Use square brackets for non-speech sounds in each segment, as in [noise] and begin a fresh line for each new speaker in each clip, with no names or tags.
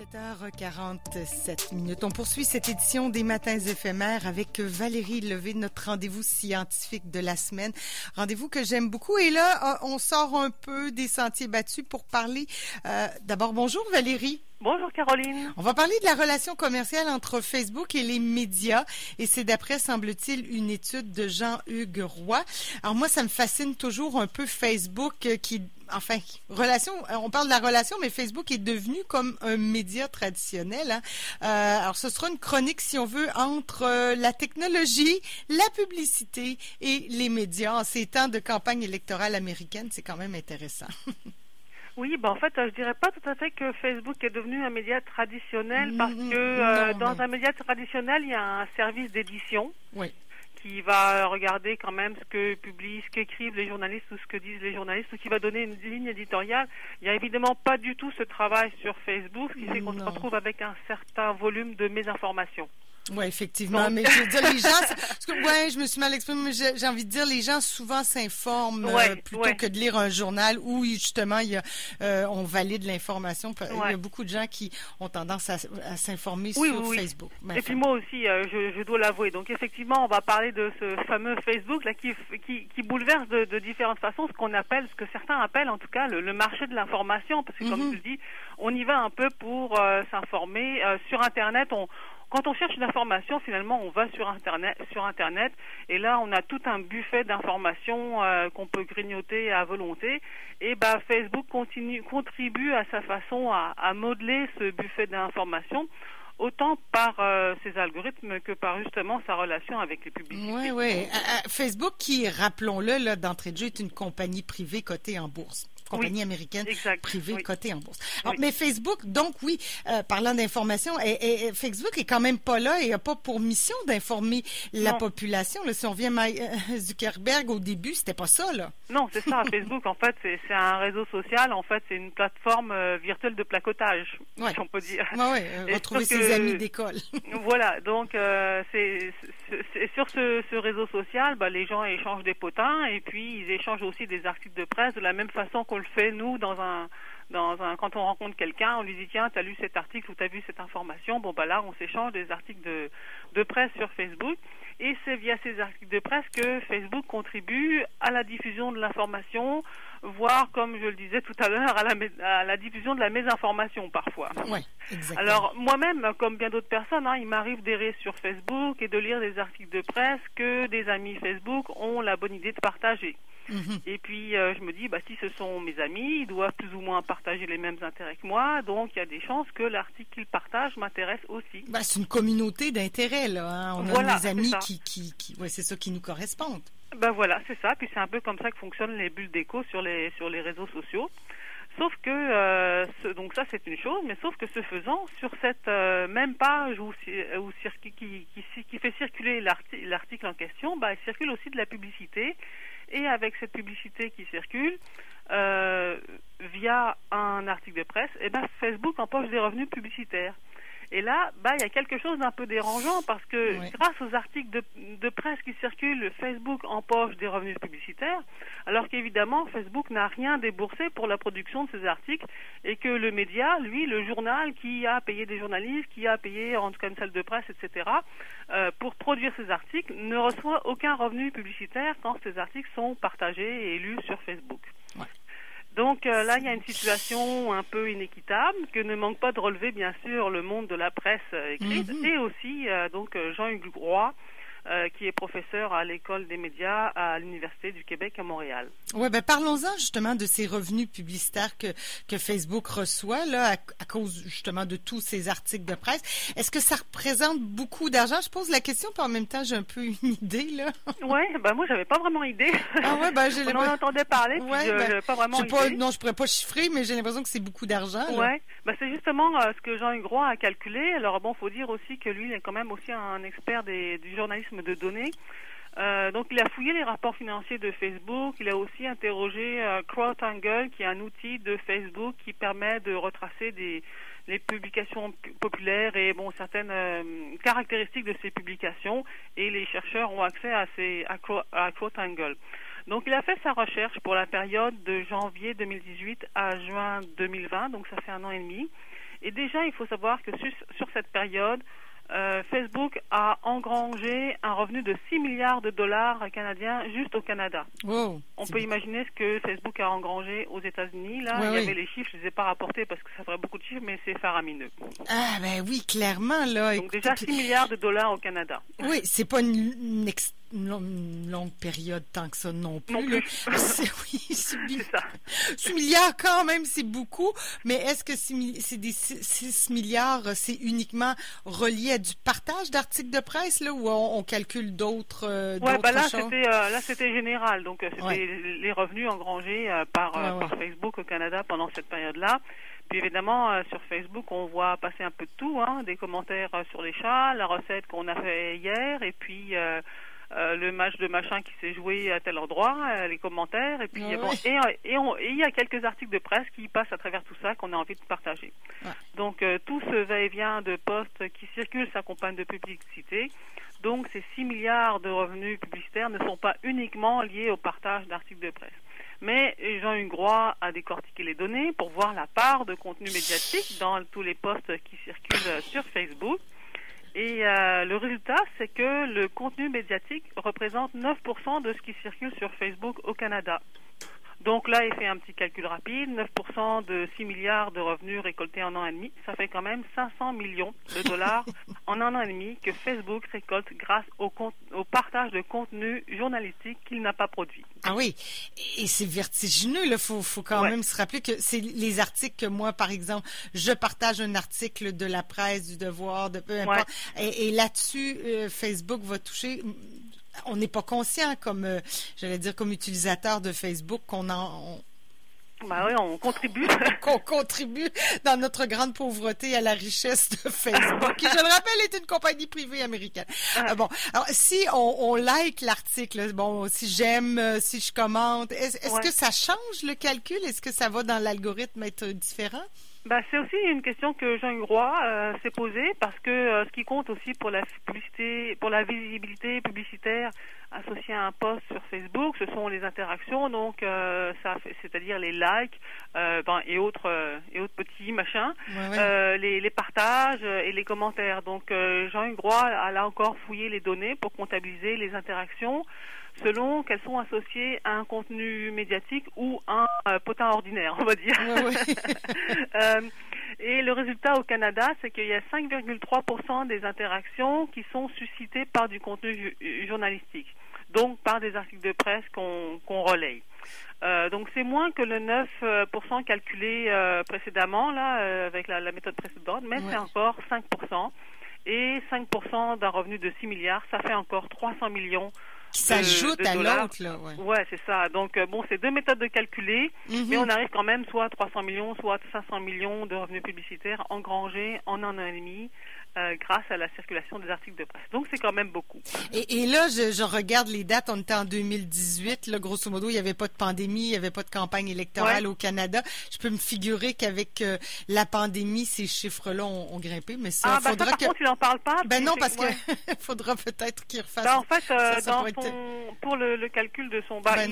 7h47 minutes. On poursuit cette édition des Matins éphémères avec Valérie Levé, notre rendez-vous scientifique de la semaine. Rendez-vous que j'aime beaucoup. Et là, euh, on sort un peu des sentiers battus pour parler. Euh, D'abord, bonjour Valérie.
Bonjour Caroline.
On va parler de la relation commerciale entre Facebook et les médias et c'est d'après, semble-t-il, une étude de Jean-Hugues Roy. Alors moi, ça me fascine toujours un peu Facebook euh, qui, enfin, relation, euh, on parle de la relation, mais Facebook est devenu comme un média traditionnel. Hein. Euh, alors ce sera une chronique, si on veut, entre euh, la technologie, la publicité et les médias en ces temps de campagne électorale américaine. C'est quand même intéressant. [laughs]
Oui, ben en fait, je dirais pas tout à fait que Facebook est devenu un média traditionnel parce que euh, dans un média traditionnel, il y a un service d'édition.
Oui.
Qui va regarder quand même ce que publient, ce qu'écrivent les journalistes ou ce que disent les journalistes, ou qui va donner une ligne éditoriale. Il n'y a évidemment pas du tout ce travail sur Facebook, ce qui fait qu'on se retrouve avec un certain volume de mésinformations.
Oui, effectivement. Mais je veux dire, les gens, [laughs] parce que, ouais, je me suis mal exprimée, mais j'ai envie de dire, les gens souvent s'informent
ouais,
euh, plutôt
ouais.
que de lire un journal où justement il y a, euh, on valide l'information. Il y a beaucoup de gens qui ont tendance à, à s'informer
Oui,
sur
oui, oui.
Facebook. Ben,
Et puis moi aussi, euh, je, je dois l'avouer. Donc effectivement, on va parler de ce fameux Facebook là qui, qui, qui bouleverse de, de différentes façons ce qu'on appelle, ce que certains appellent en tout cas le, le marché de l'information. Parce que comme
Mhm.
tu le dis, on y va un peu pour euh, s'informer. Euh, sur Internet, on, quand on cherche une information, finalement, on va sur Internet, sur Internet, et là, on a tout un buffet d'informations euh, qu'on peut grignoter à volonté. Et ben, Facebook continue, contribue à sa façon à, modeler ce buffet d'informations autant par euh, ses algorithmes que par justement sa relation avec les publicités.
Oui, oui. Facebook, qui, rappelons-le, là, d'entrée de jeu, est une compagnie privée cotée en bourse. Compagnie
Oui,
américaine
exact,
privée
oui.
cotée en bourse. Alors,
Oui.
Mais Facebook, donc oui, euh, parlant d'information, et, et- et Facebook est quand même pas là et a pas pour mission d'informer la population. Là, si on vient Mike- euh, Zuckerberg au début, c'était pas ça, là.
Non, c'est ça. [laughs] Facebook, en fait, c'est un réseau social. En fait, c'est une plateforme euh, virtuelle de placotage,
Ouais.
si on peut dire.
Ouais, ouais, euh,
Et
retrouver ses
que-
amis d'école. [laughs]
voilà, donc c'est sur ce, ce réseau social, bah, les gens échangent des potins et puis ils échangent aussi des articles de presse de la même façon qu'on le fait nous dans un dans un quand on rencontre quelqu'un, on lui dit tiens, t'as lu cet article ou t'as vu cette information, bon bah là on s'échange des articles de de presse sur Facebook et c'est via ces articles de presse que Facebook contribue à la diffusion de l'information, voire comme je le disais tout à l'heure à la mé- à la diffusion de la mésinformation parfois.
Exactement.
Alors moi-même, comme bien d'autres personnes, hein, il m'arrive d'errer sur Facebook et de lire des articles de presse que des amis Facebook ont la bonne idée de partager.
Mhm.
Et puis euh, je me dis, bah, si ce sont mes amis, ils doivent plus ou moins partager les mêmes intérêts que moi, donc il y a des chances que l'article qu'ils partagent m'intéresse aussi.
Ben, c'est une communauté d'intérêt, là. hein. On
Voilà,
a des amis qui, qui, qui ouais, c'est ça qui nous correspondent.
Ben voilà, c'est ça. Puis c'est un peu comme ça que fonctionnent les bulles d'écho sur les sur les réseaux sociaux. Sauf que euh, ce- donc ça c'est une chose, mais sauf que ce faisant, sur cette euh, même page où, qui, qui, qui fait circuler l'arti- l'article en question, bah, il circule aussi de la publicité. Et avec cette publicité qui circule euh, via un article de presse, eh ben Facebook empoche des revenus publicitaires. Et là, bah, il y a quelque chose d'un peu dérangeant parce que grâce aux articles de, de presse qui circulent, Facebook empoche des revenus publicitaires, alors qu'évidemment, Facebook n'a rien déboursé pour la production de ces articles et que le média, lui, le journal qui a payé des journalistes, qui a payé en tout cas une salle de presse, etc., euh, pour produire ces articles, ne reçoit aucun revenu publicitaire quand ces articles sont partagés et lus sur Facebook. Donc euh, là, il y a une situation un peu inéquitable que ne manque pas de relever, bien sûr, le monde de la presse euh, écrite
Mhm.
et aussi euh, donc Jean-Hugues Roy, qui est professeur à l'école des médias à l'Université du Québec à Montréal.
Ouais, ben parlons-en justement de ces revenus publicitaires que, que Facebook reçoit là, à, à cause justement de tous ces articles de presse. Est-ce que ça représente beaucoup d'argent? Je pose la question, puis en même temps, j'ai un peu une idée, là. [laughs]
Ouais, bah moi j'avais pas vraiment idée.
Ah ouais, ben j'ai [laughs]
On en entendait parler, puis
Ouais,
je-
ben,
pas vraiment
pas,
idée.
non, je pourrais pas chiffrer, mais j'ai l'impression que c'est beaucoup d'argent.
Ouais, bah c'est justement euh, ce que Jean-Hugues Roy a calculé. Alors bon, faut dire aussi que lui, il est quand même aussi un expert des, du journalisme de données. Euh, donc il a fouillé les rapports financiers de Facebook. Il a aussi interrogé euh, qui est un outil de Facebook qui permet de retracer les publications populaires et bon certaines euh, caractéristiques de ces publications. Et les chercheurs ont accès à ces. Donc il a fait sa recherche pour la période de janvier 2018 à juin 2020, donc ça fait un an et demi. Et déjà, il faut savoir que sur cette période, euh, Facebook a engrangé un revenu de 6 milliards de dollars canadiens juste au Canada.
Wow,
On peut imaginer ce que Facebook a engrangé aux États-Unis. Là,
Ouais,
il y
oui.
avait les chiffres, je ne les ai pas rapportés parce que ça ferait beaucoup de chiffres, mais c'est faramineux.
Ah ben oui, clairement là.
Donc
écoutez,
déjà
puis-
6 milliards de dollars au Canada.
Oui, c'est pas une, une ex- une long- une longue période tant que ça non plus.
Non plus. [laughs]
C'est oui, c'est bi-
C'est ça.
6 milliards quand même, c'est beaucoup. Mais est-ce que six mi- c'est des 6 milliards, euh, c'est uniquement relié à du partage d'articles de presse là, ou on, on calcule d'autres euh,
Ouais,
d'autres
bah là
choses?
c'était euh, là c'était général, donc c'était
Ouais.
les revenus engrangés euh, par,
Ouais,
par Facebook au Canada pendant cette période-là. Puis évidemment euh, sur Facebook on voit passer un peu de tout, hein, des commentaires euh, sur les chats, la recette qu'on a fait hier, et puis euh, euh, le match de machin qui s'est joué à tel endroit, euh, les commentaires, et puis
Ouais,
bon, et, et on- et il y a quelques articles de presse qui passent à travers tout ça qu'on a envie de partager.
Ouais.
Donc euh, tout ce va-et-vient de postes qui circulent s'accompagne de publicité. Donc ces 6 milliards de revenus publicitaires ne sont pas uniquement liés au partage d'articles de presse. Mais Jean-Hugues Roy a décortiqué les données pour voir la part de contenu médiatique dans tous les posts qui circulent sur Facebook. Et euh, le résultat, c'est que le contenu médiatique représente 9% de ce qui circule sur Facebook au Canada. Donc là, il fait un petit calcul rapide. 9% de 6 milliards de revenus récoltés en un an et demi, ça fait quand même 500 millions de dollars en un an et demi que Facebook récolte grâce au, au partage de contenu journalistique qu'il n'a pas produit.
Ah oui, et c'est vertigineux. Il faut, faut quand
Ouais.
même se rappeler que c'est les articles que moi, par exemple, je partage un article de la presse, du devoir, de peu importe. Et, et là-dessus, euh, Facebook va toucher. On n'est pas conscient, comme euh, j'allais dire, comme utilisateur de Facebook, qu'on en on-
Bah oui, on contribue. [laughs]
qu'on contribue dans notre grande pauvreté à la richesse de Facebook, qui, je le rappelle, est une compagnie privée américaine. Ah, bon, alors si on, on like l'article, bon, si j'aime, euh, si je commente, est-ce est-ce
Ouais.
que ça change le calcul? Est-ce que ça va dans l'algorithme être différent?
Bah, c'est aussi une question que Jean Roy euh, s'est posée parce que euh, ce qui compte aussi pour la publicité, pour la visibilité publicitaire associée à un post sur Facebook, ce sont les interactions, donc euh, ça, c'est-à-dire les likes euh, ben, et autres euh, et autres petits machins,
Ouais, ouais.
euh, les, les partages et les commentaires. Donc euh, Jean Roy a là encore fouillé les données pour comptabiliser les interactions selon qu'elles sont associées à un contenu médiatique ou un euh, potin ordinaire, on va dire.
Ouais, ouais. [laughs]
Euh, et le résultat au Canada, c'est qu'il y a 5,3% des interactions qui sont suscitées par du contenu ju- journalistique, donc par des articles de presse qu'on qu'on relaye. Euh, donc c'est moins que le 9% calculé euh, précédemment là euh, avec la, la méthode précédente, mais
Ouais.
c'est encore 5%. Et 5% d'un revenu de 6 milliards, ça fait encore 300 millions.
Qui s'ajoute à l'autre, ouais.
Ouais, c'est ça. Donc euh, bon, c'est deux méthodes de calculer.
Mhm.
Mais on arrive quand même soit à 300 millions, soit à 500 millions de revenus publicitaires engrangés en un an et demi euh, grâce à la circulation des articles de presse. Donc c'est quand même beaucoup.
Et, et là, je, je regarde les dates. On était en 2018. Là, grosso modo, il n'y avait pas de pandémie, il n'y avait pas de campagne électorale
Ouais.
au Canada. Je peux me figurer qu'avec euh, la pandémie, ces chiffres-là ont, ont grimpé. Mais ça,
ah ça
faudra
par
que...
contre il en parle pas.
Ben non, parce
ouais.
que [laughs] faudra peut-être qu'il refasse.
Bah, en fait, euh,
Ça, ça
dans
être-
son, pour le, le calcul de son, bah,
Ben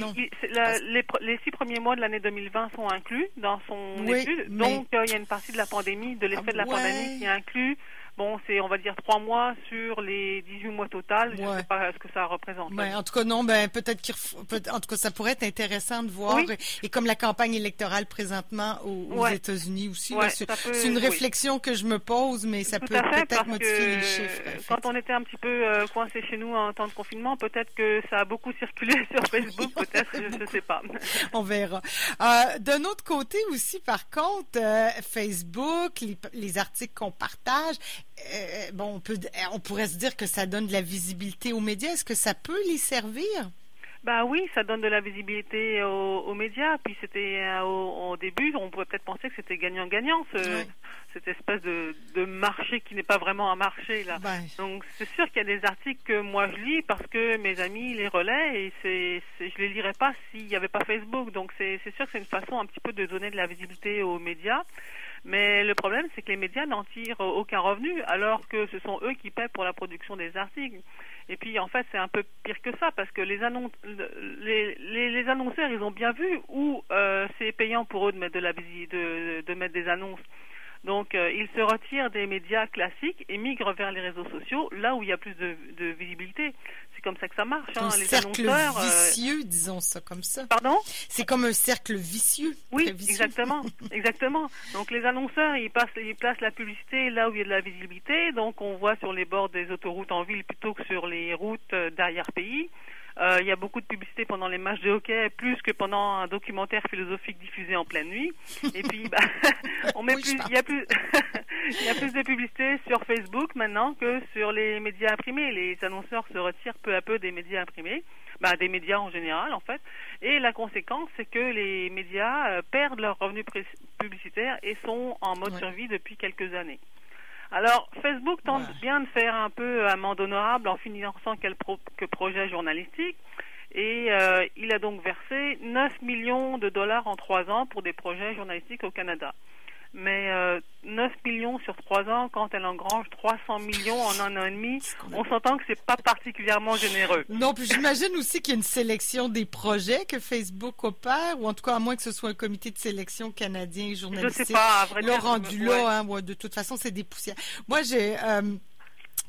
les, six premiers mois de l'année 2020 sont inclus dans son
Oui,
étude.
mais-
Donc il y a une partie de la pandémie, de l'effet
Ah,
de la
ouais.
pandémie qui est inclus. Bon, c'est on va dire trois mois sur les 18 mois total. Je
Ouais.
sais pas ce que ça représente.
Ben, en tout cas, non, ben, peut-être qu'il ref- peut- en tout cas, ça pourrait être intéressant de voir.
Oui.
Et comme la campagne électorale présentement aux, aux
Ouais.
États-Unis aussi,
Ouais,
là, c'est
peut-
une
oui.
réflexion que je me pose, mais ça
Tout
peut peut-être modifier les chiffres.
quand on était un petit peu euh, coincé chez nous en temps de confinement, peut-être que ça a beaucoup circulé [laughs] sur Facebook, peut-être, je ne sais pas. [laughs]
On verra. Euh, D'un autre côté aussi, par contre, euh, Facebook, les, les articles qu'on partage, euh, bon, on peut, on pourrait se dire que ça donne de la visibilité aux médias. Est-ce que ça peut les servir?
Bah oui, ça donne de la visibilité aux, aux médias. Puis c'était euh, au, au début, on pourrait peut-être penser que c'était gagnant-gagnant, ce- cette espèce de, de marché qui n'est pas vraiment un marché là.
Ben,
Donc c'est sûr qu'il y a des articles que moi je lis parce que mes amis les relaient et c'est, c'est- je les lirais pas s'il n'y avait pas Facebook. Donc c'est, c'est sûr que c'est une façon un petit peu de donner de la visibilité aux médias. Mais le problème, c'est que les médias n'en tirent aucun revenu, alors que ce sont eux qui paient pour la production des articles. Et puis, en fait, c'est un peu pire que ça, parce que les, les, annonceurs, ils ont bien vu où euh, c'est payant pour eux de mettre de la de, de mettre des annonces. Donc, euh, ils se retirent des médias classiques et migrent vers les réseaux sociaux, là où il y a plus de visibilité. C'est comme ça que ça marche. Hein.
Un
Les
cercle
annonceurs. euh,
vicieux, disons ça comme ça.
Pardon?
C'est comme un cercle vicieux.
Oui,
vicieux.
exactement, [laughs] exactement. Donc les annonceurs, ils, passent, ils placent la publicité là où il y a de la visibilité. Donc on voit sur les bords des autoroutes en ville plutôt que sur les routes euh, d'arrière-pays. Euh, il y a beaucoup de publicité pendant les matchs de hockey, plus que pendant un documentaire philosophique diffusé en pleine nuit. Et puis, bah, [laughs] on met
Oui,
plus, il y a plus, [laughs] il y a plus de publicité sur Facebook maintenant que sur les médias imprimés. Les annonceurs se retirent peu à peu des médias imprimés, bah, des médias en général en fait. Et la conséquence, c'est que les médias euh, perdent leurs revenus publicitaires et sont en mode
Ouais.
survie depuis quelques années. Alors, Facebook tente
Ouais.
bien de faire un peu amende honorable en finançant quel pro- que projet journalistique. Et euh, il a donc versé 9 millions de dollars en trois ans pour des projets journalistiques au Canada. Mais euh, 9 millions sur trois ans, quand elle engrange 300 millions en un an et demi, on s'entend que c'est pas particulièrement généreux.
Non, puis j'imagine aussi qu'il y a une sélection des projets que Facebook opère, ou en tout cas à moins que ce soit un comité de sélection canadien et
Je
journalistique.
sais pas, à vrai
Là,
dire.
rendu
ouais.
là, hein, ouais, de toute façon, c'est des poussières. Moi, j'ai... euh,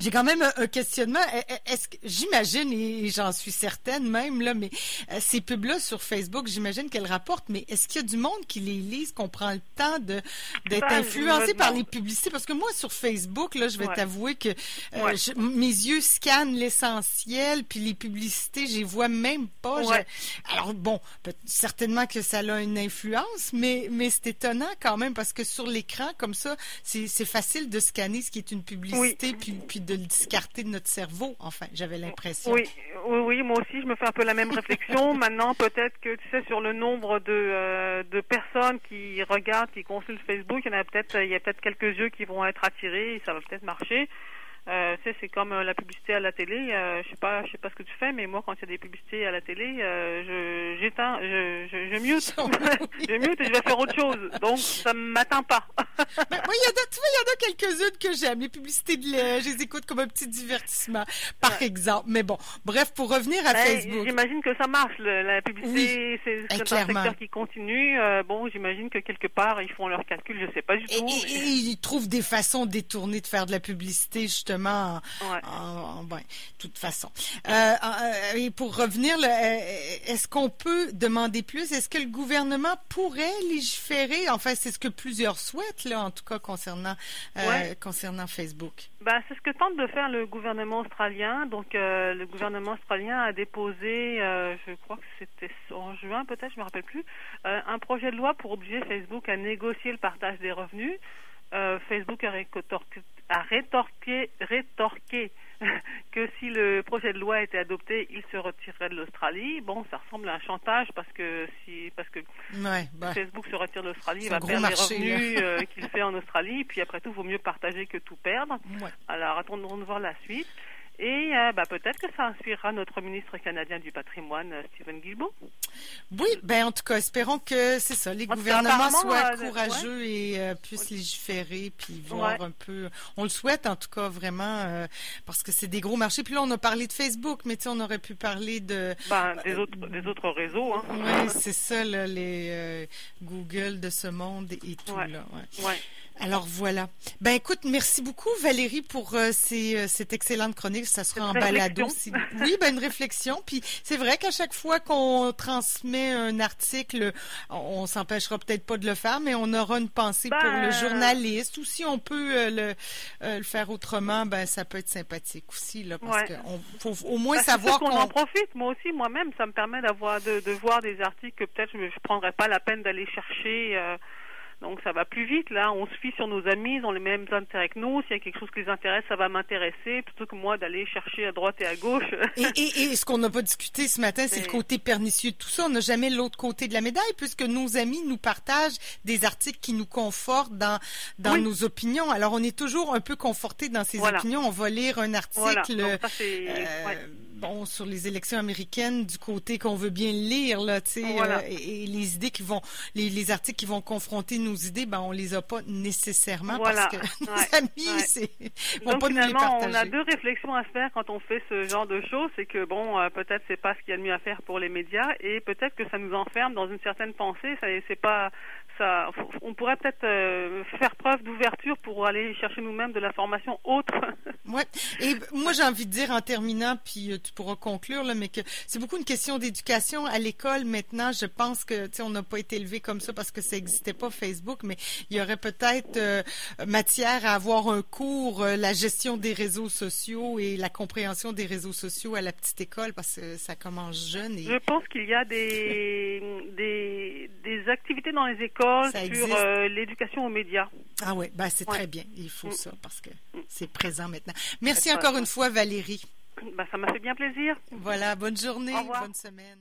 j'ai quand même un, un questionnement. E- e- Est-ce que j'imagine et j'en suis certaine même là, mais euh, ces pubs-là sur Facebook, j'imagine qu'elles rapportent. Mais est-ce qu'il y a du monde qui les lise, qu'on prend le temps de d'être
Ben,
influencé par les publicités? Parce que moi, sur Facebook, là, je vais
Ouais.
t'avouer que euh,
Ouais.
je- mes yeux scannent l'essentiel, puis les publicités, je les vois même pas. Je-
Ouais.
alors bon, certainement que ça a une influence, mais mais c'est étonnant quand même parce que sur l'écran comme ça, c'est c'est facile de scanner ce qui est une publicité puis puis de le discarter de notre cerveau. Enfin, j'avais l'impression.
Oui, oui, oui, moi aussi, je me fais un peu la même réflexion. [laughs] Maintenant, peut-être que, tu sais, sur le nombre de, euh, de personnes qui regardent, qui consultent Facebook, il y en a peut-être, il y a peut-être quelques yeux qui vont être attirés et ça va peut-être marcher. Euh, tu sais, c'est comme euh, la publicité à la télé. Euh, je sais pas, je sais pas ce que tu fais, mais moi, quand il y a des publicités à la télé, euh, je j'éteins, je, je, je [laughs] mute, [laughs] je mute et je vais faire autre chose. Donc, ça m'atteint pas. [laughs]
Ben, moi, il y en a, tu vois, il y en a quelques-unes que j'aime. Les publicités de lait, je les écoute comme un petit divertissement, par exemple. Mais bon, bref, pour revenir à
Ben,
Facebook.
J'imagine que ça marche. le- la publicité, c'est c'est un
clairement.
secteur qui continue. Euh, bon, j'imagine que quelque part, ils font leurs calculs. Je sais pas du
Et,
tout.
et-
mais-
et ils trouvent des façons détournées de faire de la publicité, justement, en,
Ouais.
en- ben, toute façon. Euh, euh, et pour revenir, euh, est-ce qu'on peut demander plus? Est-ce que le gouvernement pourrait légiférer? Enfin, c'est ce que plusieurs souhaitent, là, en tout cas, concernant, euh, concernant Facebook.
Ben, c'est ce que tente de faire le gouvernement australien. Donc, euh, le gouvernement australien a déposé, je crois que c'était en juin peut-être, je me rappelle plus, un projet de loi pour obliger Facebook à négocier le partage des revenus. Euh, Facebook a rétorqué, a rétorqué, rétorqué [laughs] que si le projet de loi était adopté, il se retirerait de l'Australie. Bon, ça ressemble à un chantage parce que si, parce que
Ouais, ben,
Facebook se retire de l'Australie, il va perdre
marché,
les revenus euh, [laughs] qu'il fait en Australie. Puis après tout, il vaut mieux partager que tout perdre.
ouais.
Alors attendons de voir la suite. Et euh, bah, peut-être que ça inspirera notre ministre canadien du patrimoine, euh, Stephen Guilbeault.
Oui, ben en tout cas, espérons que c'est ça, les
En
gouvernements soient
euh,
courageux et euh, puissent légiférer, puis voir
Ouais.
un peu. On le souhaite en tout cas vraiment, euh, parce que c'est des gros marchés. Puis là, on a parlé de Facebook, mais tu sais, on aurait pu parler de.
Ben, des, autres, des autres réseaux. Hein.
Oui, c'est ça, là, les Google de ce monde et, et tout
Ouais.
là. Alors voilà. Ben écoute, merci beaucoup Valérie pour euh, ces, euh, cette excellente chronique. Ça sera en
Cette
balado. si- Oui, ben une réflexion. Puis c'est vrai qu'à chaque fois qu'on transmet un article, on, on s'empêchera peut-être pas de le faire, mais on aura une pensée pour le
Ben-
journaliste. Ou si on peut euh, le, euh, le faire autrement, ben ça peut être sympathique aussi là, parce
Ouais.
qu'on faut au moins
Ben,
savoir
qu'on en profite. Moi aussi, moi-même, ça me permet d'avoir de, de voir des articles que peut-être je ne prendrais pas la peine d'aller chercher. Donc ça va plus vite là. On se fie sur nos amis, ils ont les mêmes intérêts que nous. S'il y a quelque chose qui les intéresse, ça va m'intéresser plutôt que moi d'aller chercher à droite et à gauche.
Et, et, et ce qu'on n'a pas discuté ce matin, c'est le côté pernicieux de tout ça. On n'a jamais l'autre côté de la médaille, puisque nos amis nous partagent des articles qui nous confortent dans, dans
Oui.
nos opinions. Alors, on est toujours un peu conforté dans ces
Voilà.
opinions. On va lire un
voilà.
article
Donc ça c'est.
euh,
ouais.
bon sur les élections américaines du côté qu'on veut bien lire là, tu sais,
Voilà.
euh, et, et les idées qui vont, les, les articles qui vont confronter nos idées, ben on les a pas nécessairement
Voilà.
parce que [laughs] nos
Ouais.
amis,
Ouais.
c'est vont
Donc
pas nous les
finalement,
partager.
on a deux réflexions à se faire quand on fait ce genre de choses. C'est que bon, euh, peut-être c'est pas ce qu'il y a de mieux à faire pour les médias, et peut-être que ça nous enferme dans une certaine pensée. Ça, c'est pas, ça, on pourrait peut-être euh, faire preuve d'ouverture pour aller chercher nous-mêmes de la formation autre. [laughs]
ouais. Et moi, j'ai envie de dire en terminant, puis euh, tu pourras conclure, là, mais que c'est beaucoup une question d'éducation à l'école maintenant. Je pense que, tu sais, on n'a pas été élevé comme ça parce que ça n'existait pas Facebook, mais il y aurait peut-être euh, matière à avoir un cours, la gestion des réseaux sociaux et la compréhension des réseaux sociaux à la petite école parce que ça commence jeune. Et...
Je pense qu'il y a des, des, des activités dans les écoles sur euh, l'éducation aux médias.
Ah oui, ben c'est très bien. Il faut mm. ça parce que mm. c'est présent maintenant. Merci encore une fois, Valérie.
Ben, ça m'a fait bien plaisir.
Voilà, bonne journée, bonne semaine.